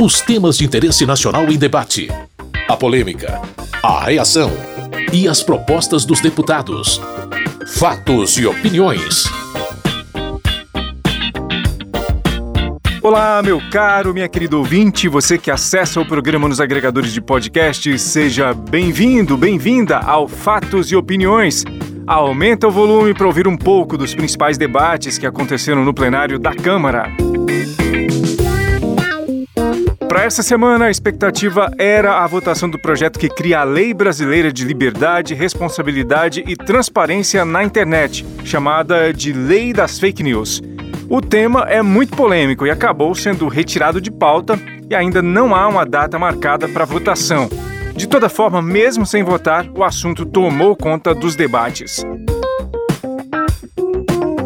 Os temas de interesse nacional em debate. A polêmica. A reação. E as propostas dos deputados. Fatos e opiniões. Olá, meu caro, minha querida ouvinte, você que acessa o programa nos agregadores de podcast, seja bem-vindo, bem-vinda ao Fatos e Opiniões. Aumenta o volume para ouvir um pouco dos principais debates que aconteceram no plenário da Câmara. Para essa semana, a expectativa era a votação do projeto que cria a Lei Brasileira de Liberdade, Responsabilidade e Transparência na Internet, chamada de Lei das Fake News. O tema é muito polêmico e acabou sendo retirado de pauta e ainda não há uma data marcada para votação. De toda forma, mesmo sem votar, o assunto tomou conta dos debates.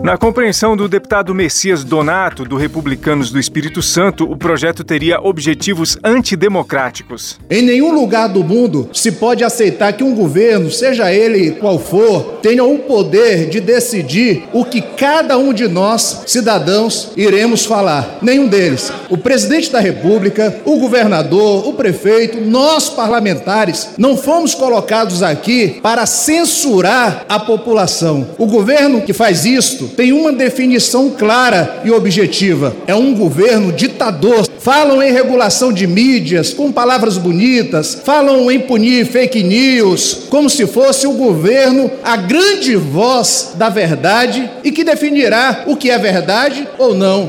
Na compreensão do deputado Messias Donato, do Republicanos do Espírito Santo, o projeto teria objetivos antidemocráticos. Em nenhum lugar do mundo se pode aceitar que um governo, seja ele qual for, tenha o poder de decidir o que cada um de nós, cidadãos, iremos falar. Nenhum deles. O presidente da República, o governador, o prefeito, nós parlamentares, não fomos colocados aqui para censurar a população. O governo que faz isto tem uma definição clara e objetiva: é um governo ditador. Falam em regulação de mídias com palavras bonitas, falam em punir fake news, como se fosse o governo a grande voz da verdade e que definirá o que é verdade ou não.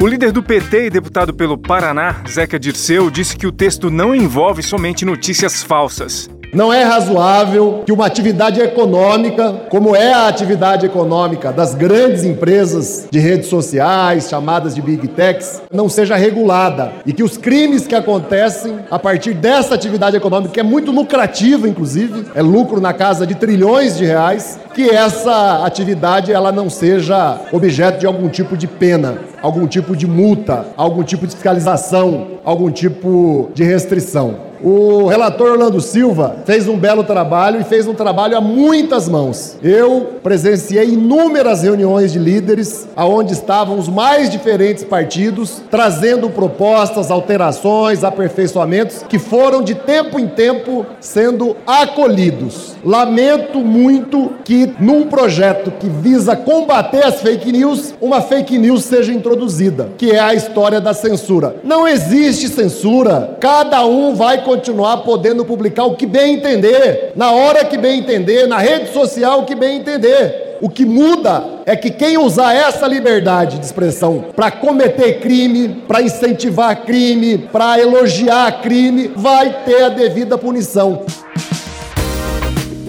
O líder do PT e deputado pelo Paraná, Zeca Dirceu, disse que o texto não envolve somente notícias falsas. Não é razoável que uma atividade econômica, como é a atividade econômica das grandes empresas de redes sociais, chamadas de Big Techs, não seja regulada e que os crimes que acontecem a partir dessa atividade econômica, que é muito lucrativa, inclusive, é lucro na casa de trilhões de reais, que essa atividade ela não seja objeto de algum tipo de pena, algum tipo de multa, algum tipo de fiscalização, algum tipo de restrição. O relator Orlando Silva fez um belo trabalho e fez um trabalho a muitas mãos. Eu presenciei inúmeras reuniões de líderes aonde estavam os mais diferentes partidos trazendo propostas, alterações, aperfeiçoamentos que foram de tempo em tempo sendo acolhidos. Lamento muito que num projeto que visa combater as fake news, uma fake news seja introduzida, que é a história da censura. Não existe censura. Cada um vai continuar podendo publicar o que bem entender, na hora que bem entender, na rede social o que bem entender. O que muda é que quem usar essa liberdade de expressão para cometer crime, para incentivar crime, para elogiar crime, vai ter a devida punição.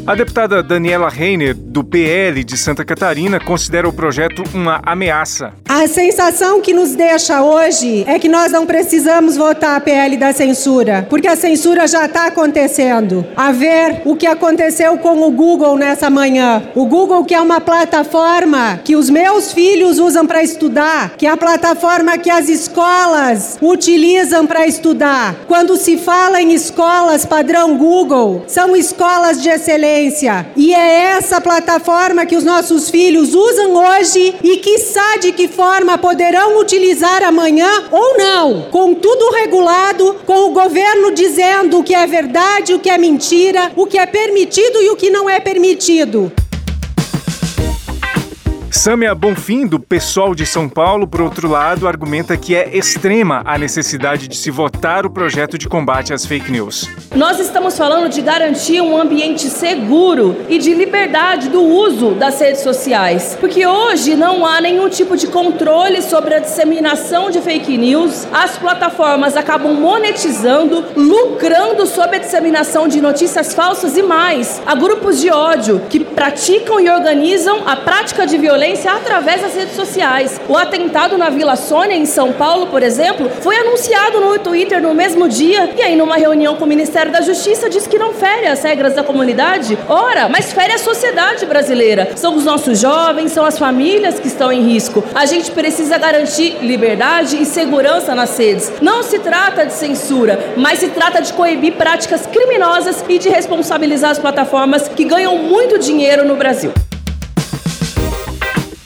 A deputada Daniela Reiner, do PL de Santa Catarina, considera o projeto uma ameaça. A sensação que nos deixa hoje é que nós não precisamos votar a PL da censura, porque a censura já está acontecendo. A ver o que aconteceu com o Google nessa manhã. O Google, que é uma plataforma que os meus filhos usam para estudar, que é a plataforma que as escolas utilizam para estudar. Quando se fala em escolas padrão Google, são escolas de excelência e é essa plataforma que os nossos filhos usam hoje e que sabe de que forma poderão utilizar amanhã ou não. Com tudo regulado, com o governo dizendo o que é verdade, o que é mentira, o que é permitido e o que não é permitido. Sâmia Bonfim, do PSOL de São Paulo, por outro lado, argumenta que é extrema a necessidade de se votar o projeto de combate às fake news. Nós estamos falando de garantir um ambiente seguro e de liberdade do uso das redes sociais, porque hoje não há nenhum tipo de controle sobre a disseminação de fake news. As plataformas acabam monetizando, lucrando sobre a disseminação de notícias falsas e mais. Há grupos de ódio que praticam e organizam a prática de violência violência através das redes sociais. O atentado na Vila Sônia, em São Paulo, por exemplo, foi anunciado no Twitter no mesmo dia e aí, numa reunião com o Ministério da Justiça, diz que não fere as regras da comunidade. Ora, mas fere a sociedade brasileira. São os nossos jovens, são as famílias que estão em risco. A gente precisa garantir liberdade e segurança nas redes. Não se trata de censura, mas se trata de coibir práticas criminosas e de responsabilizar as plataformas que ganham muito dinheiro no Brasil.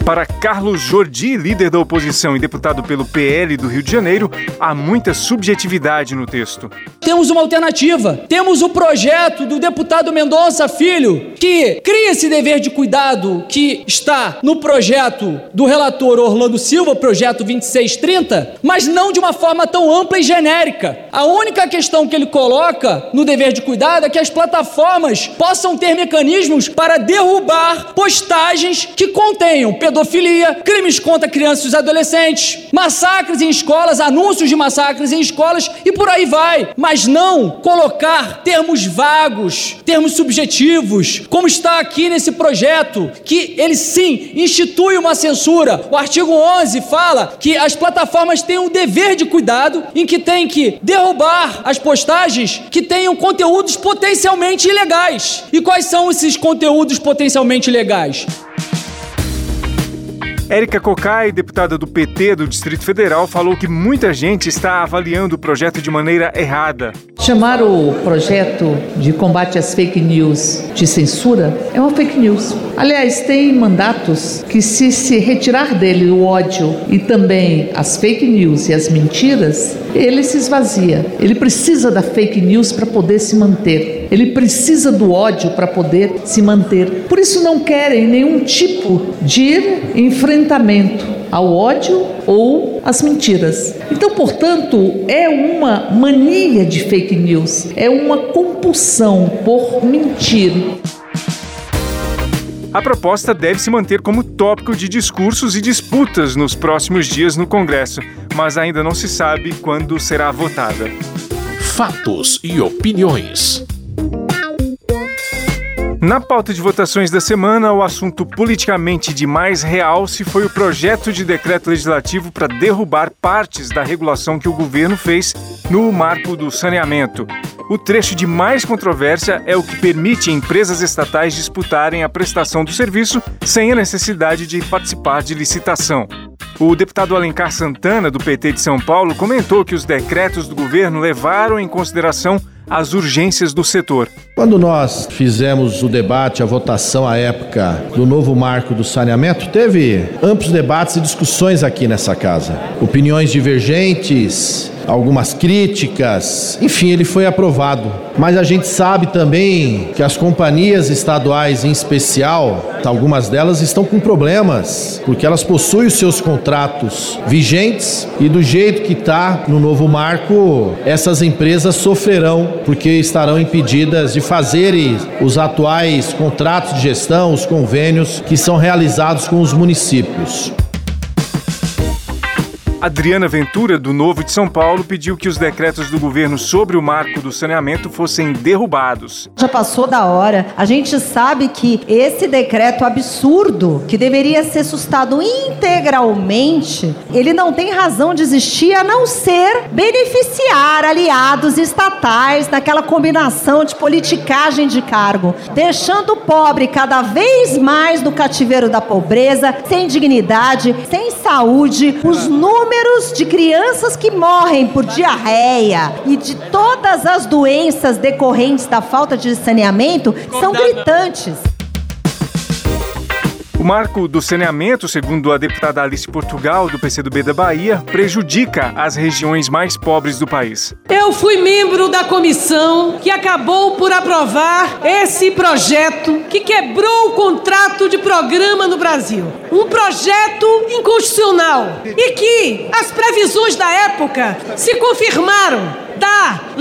Para Carlos Jordi, líder da oposição e deputado pelo PL do Rio de Janeiro, há muita subjetividade no texto. Temos uma alternativa. Temos o projeto do deputado Mendonça Filho, que cria esse dever de cuidado que está no projeto do relator Orlando Silva, projeto 2630, mas não de uma forma tão ampla e genérica. A única questão que ele coloca no dever de cuidado é que as plataformas possam ter mecanismos para derrubar postagens que contenham pedofilia, crimes contra crianças e adolescentes, massacres em escolas, anúncios de massacres em escolas e por aí vai. Mas não colocar termos vagos, termos subjetivos, como está aqui nesse projeto, que ele sim institui uma censura. O artigo 11 fala que as plataformas têm um dever de cuidado em que tem que derrubar as postagens que tenham conteúdos potencialmente ilegais. E quais são esses conteúdos potencialmente ilegais? Érica Cocai, deputada do PT do Distrito Federal, falou que muita gente está avaliando o projeto de maneira errada. Chamar o projeto de combate às fake news de censura é uma fake news. Aliás, tem mandatos que, se se retirar dele o ódio e também as fake news e as mentiras, ele se esvazia. Ele precisa da fake news para poder se manter. Ele precisa do ódio para poder se manter. Por isso, não querem nenhum tipo de enfrentamento ao ódio ou às mentiras. Então, portanto, é uma mania de fake news, é uma compulsão por mentir. A proposta deve se manter como tópico de discursos e disputas nos próximos dias no Congresso, mas ainda não se sabe quando será votada. Fatos e opiniões. Na pauta de votações da semana, o assunto politicamente de mais realce foi o projeto de decreto legislativo para derrubar partes da regulação que o governo fez no marco do saneamento. O trecho de mais controvérsia é o que permite empresas estatais disputarem a prestação do serviço sem a necessidade de participar de licitação. O deputado Alencar Santana, do PT de São Paulo, comentou que os decretos do governo levaram em consideração as urgências do setor. Quando nós fizemos o debate, a votação à época do novo marco do saneamento, teve amplos debates e discussões aqui nessa casa. Opiniões divergentes, algumas críticas, enfim, ele foi aprovado. Mas a gente sabe também que as companhias estaduais, em especial, algumas delas estão com problemas, porque elas possuem os seus contratos vigentes e do jeito que está no novo marco, essas empresas sofrerão, porque estarão impedidas de fazerem os atuais contratos de gestão, os convênios que são realizados com os municípios. Adriana Ventura, do Novo de São Paulo, pediu que os decretos do governo sobre o marco do saneamento fossem derrubados. Já passou da hora. A gente sabe que esse decreto absurdo, que deveria ser sustado integralmente, ele não tem razão de existir a não ser beneficiar aliados estatais naquela combinação de politicagem de cargo, deixando o pobre cada vez mais no cativeiro da pobreza, sem dignidade, sem saúde, os números números de crianças que morrem por diarreia e de todas as doenças decorrentes da falta de saneamento são gritantes. Marco do saneamento, segundo a deputada Alice Portugal, do PCdoB da Bahia, prejudica as regiões mais pobres do país. Eu fui membro da comissão que acabou por aprovar esse projeto que quebrou o contrato de programa no Brasil. Um projeto inconstitucional e que as previsões da época se confirmaram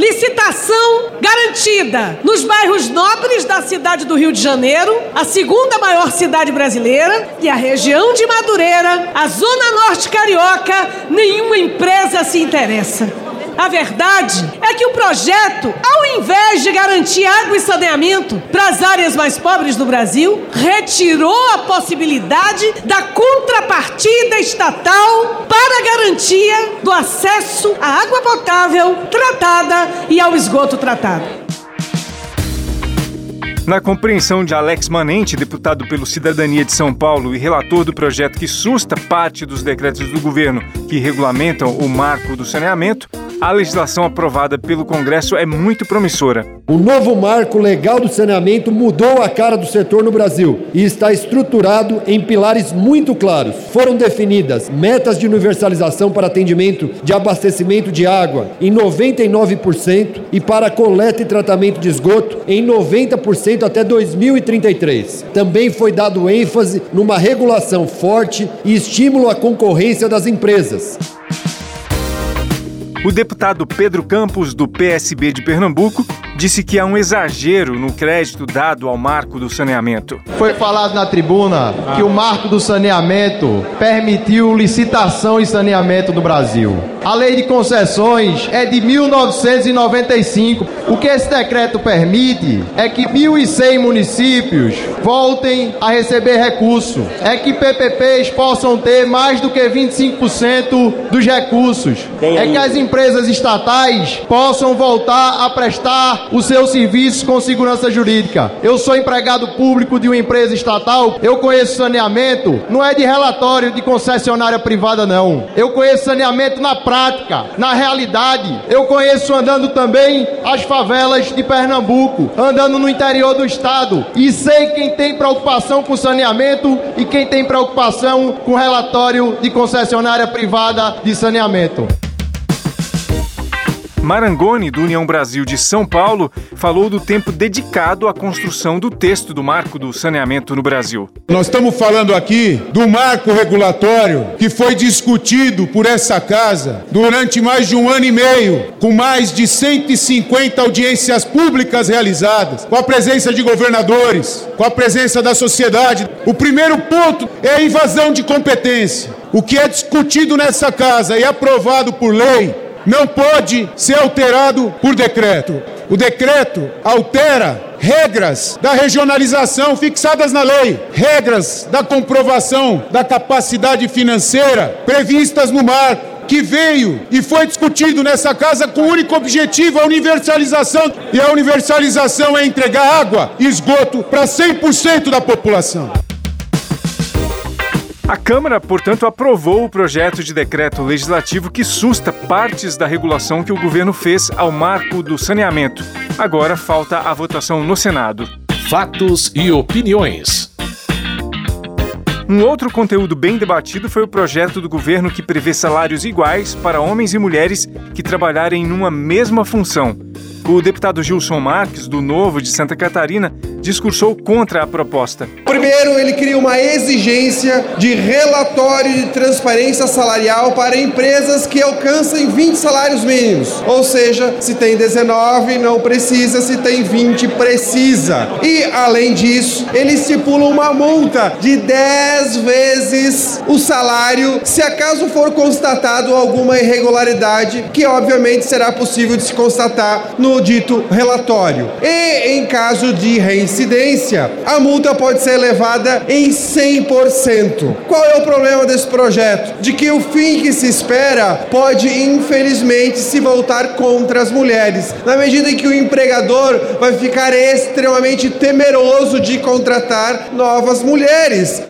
licitação garantida nos bairros nobres da cidade do Rio de Janeiro, a segunda maior cidade brasileira, e a região de Madureira, a zona norte carioca, nenhuma empresa se interessa. A verdade é que o projeto, ao invés de garantir água e saneamento para as áreas mais pobres do Brasil, retirou a possibilidade da contrapartida estatal para a garantia do acesso à água potável tratada e ao esgoto tratado. Na compreensão de Alex Manente, deputado pelo Cidadania de São Paulo e relator do projeto que susta parte dos decretos do governo que regulamentam o marco do saneamento, A legislação aprovada pelo Congresso é muito promissora. O novo marco legal do saneamento mudou a cara do setor no Brasil e está estruturado em pilares muito claros. Foram definidas metas de universalização para atendimento de abastecimento de água em 99% e para coleta e tratamento de esgoto em 90% até 2033. Também foi dado ênfase numa regulação forte e estímulo à concorrência das empresas. O deputado Pedro Campos, do PSB de Pernambuco, disse que há um exagero no crédito dado ao marco do saneamento. Foi falado na tribuna que o marco do saneamento permitiu licitação e saneamento no Brasil. A lei de concessões é de 1995. O que esse decreto permite é que 1.100 municípios voltem a receber recurso. É que PPPs possam ter mais do que 25% dos recursos. É que as empresas estatais possam voltar a prestar os seus serviços com segurança jurídica. Eu sou empregado público de uma empresa estatal, eu conheço saneamento, não é de relatório de concessionária privada, não. Eu conheço saneamento na prática na realidade. Eu conheço andando também as favelas de Pernambuco, andando no interior do estado e sei quem tem preocupação com saneamento e quem tem preocupação com relatório de concessionária privada de saneamento. Marangoni, do União Brasil de São Paulo, falou do tempo dedicado à construção do texto do marco do saneamento no Brasil. Nós estamos falando aqui do marco regulatório que foi discutido por essa casa durante mais de um ano e meio, com mais de 150 audiências públicas realizadas, com a presença de governadores, com a presença da sociedade. O primeiro ponto é a invasão de competência. O que é discutido nessa casa e aprovado por lei não pode ser alterado por decreto. O decreto altera regras da regionalização fixadas na lei, regras da comprovação da capacidade financeira previstas no marco que veio e foi discutido nessa casa com o único objetivo, a universalização. E a universalização é entregar água e esgoto para 100% da população. A Câmara, portanto, aprovou o projeto de decreto legislativo que susta partes da regulação que o governo fez ao marco do saneamento. Agora falta a votação no Senado. Fatos e opiniões. Um outro conteúdo bem debatido foi o projeto do governo que prevê salários iguais para homens e mulheres que trabalharem numa mesma função. O deputado Gilson Marques, do Novo de Santa Catarina, discursou contra a proposta. Primeiro, ele cria uma exigência de relatório de transparência salarial para empresas que alcançam 20 salários mínimos. Ou seja, se tem 19, não precisa, se tem 20, precisa. E, além disso, ele estipula uma multa de 10 vezes o salário se acaso for constatado alguma irregularidade, que obviamente será possível de se constatar no dito relatório. E, em caso de reincidência, incidência, a multa pode ser elevada em 100%. Qual é o problema desse projeto? De que o fim que se espera pode, infelizmente, se voltar contra as mulheres, na medida em que o empregador vai ficar extremamente temeroso de contratar novas mulheres.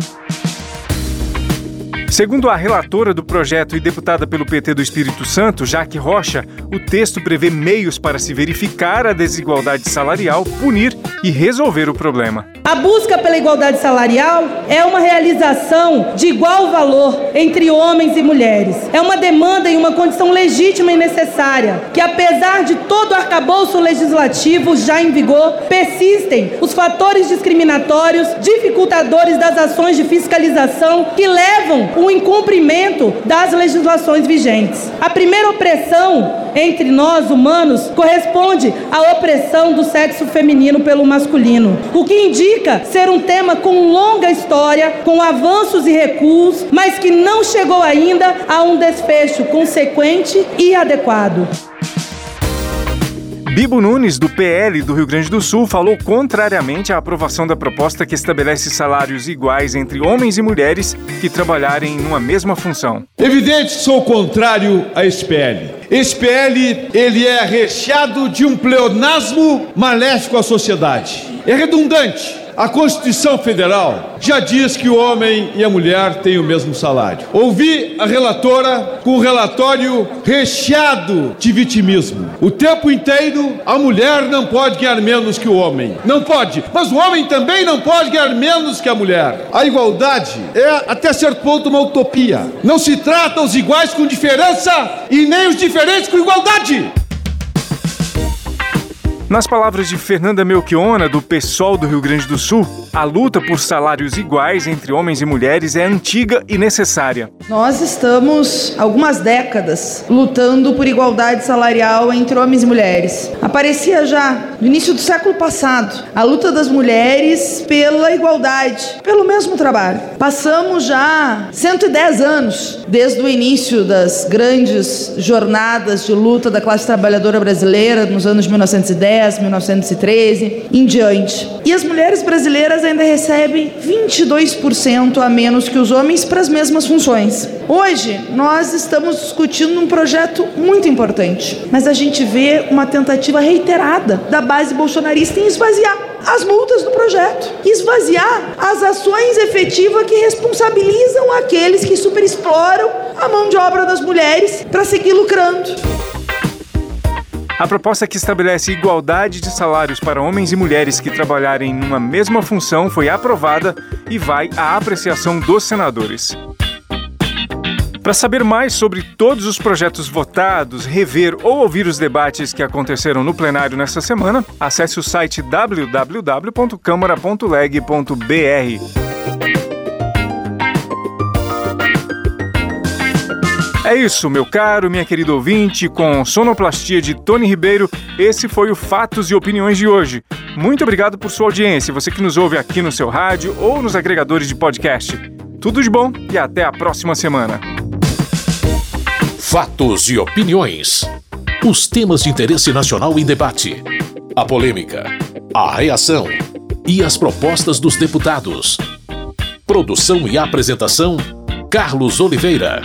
Segundo a relatora do projeto e deputada pelo PT do Espírito Santo, Jaque Rocha, o texto prevê meios para se verificar a desigualdade salarial, punir e resolver o problema. A busca pela igualdade salarial é uma realização de igual valor entre homens e mulheres. É uma demanda e uma condição legítima e necessária, que apesar de todo o arcabouço legislativo já em vigor, persistem os fatores discriminatórios, dificultadores das ações de fiscalização que levam o incumprimento das legislações vigentes. A primeira opressão entre nós humanos corresponde à opressão do sexo feminino pelo masculino, o que indica ser um tema com longa história, com avanços e recuos, mas que não chegou ainda a um desfecho consequente e adequado. Bibo Nunes, do PL do Rio Grande do Sul, falou contrariamente à aprovação da proposta que estabelece salários iguais entre homens e mulheres que trabalharem numa mesma função. Evidente sou contrário a esse PL. Esse PL ele é recheado de um pleonasmo maléfico à sociedade. É redundante a Constituição Federal já diz que o homem e a mulher têm o mesmo salário. Ouvi a relatora com um relatório recheado de vitimismo. O tempo inteiro a mulher não pode ganhar menos que o homem. Não pode. Mas o homem também não pode ganhar menos que a mulher. A igualdade é até certo ponto uma utopia. Não se trata os iguais com diferença e nem os diferentes com igualdade. Nas palavras de Fernanda Melchiona, do PSOL do Rio Grande do Sul, a luta por salários iguais entre homens e mulheres é antiga e necessária. Nós estamos algumas décadas lutando por igualdade salarial entre homens e mulheres. Aparecia já no início do século passado a luta das mulheres pela igualdade, pelo mesmo trabalho. Passamos já 110 anos desde o início das grandes jornadas de luta da classe trabalhadora brasileira nos anos 1910, 1913 em diante. E as mulheres brasileiras ainda recebem 22% a menos que os homens para as mesmas funções. Hoje, nós estamos discutindo um projeto muito importante, mas a gente vê uma tentativa reiterada da base bolsonarista em esvaziar as multas do projeto, esvaziar as ações efetivas que responsabilizam aqueles que superexploram a mão de obra das mulheres para seguir lucrando. A proposta que estabelece igualdade de salários para homens e mulheres que trabalharem numa mesma função foi aprovada e vai à apreciação dos senadores. Para saber mais sobre todos os projetos votados, rever ou ouvir os debates que aconteceram no plenário nesta semana, acesse o site www.câmara.leg.br. É isso, meu caro, minha querida ouvinte, com sonoplastia de Tony Ribeiro, esse foi o Fatos e Opiniões de hoje. Muito obrigado por sua audiência, você que nos ouve aqui no seu rádio ou nos agregadores de podcast. Tudo de bom e até a próxima semana. Fatos e Opiniões. Os temas de interesse nacional em debate. A polêmica, a reação e as propostas dos deputados. Produção e apresentação: Carlos Oliveira.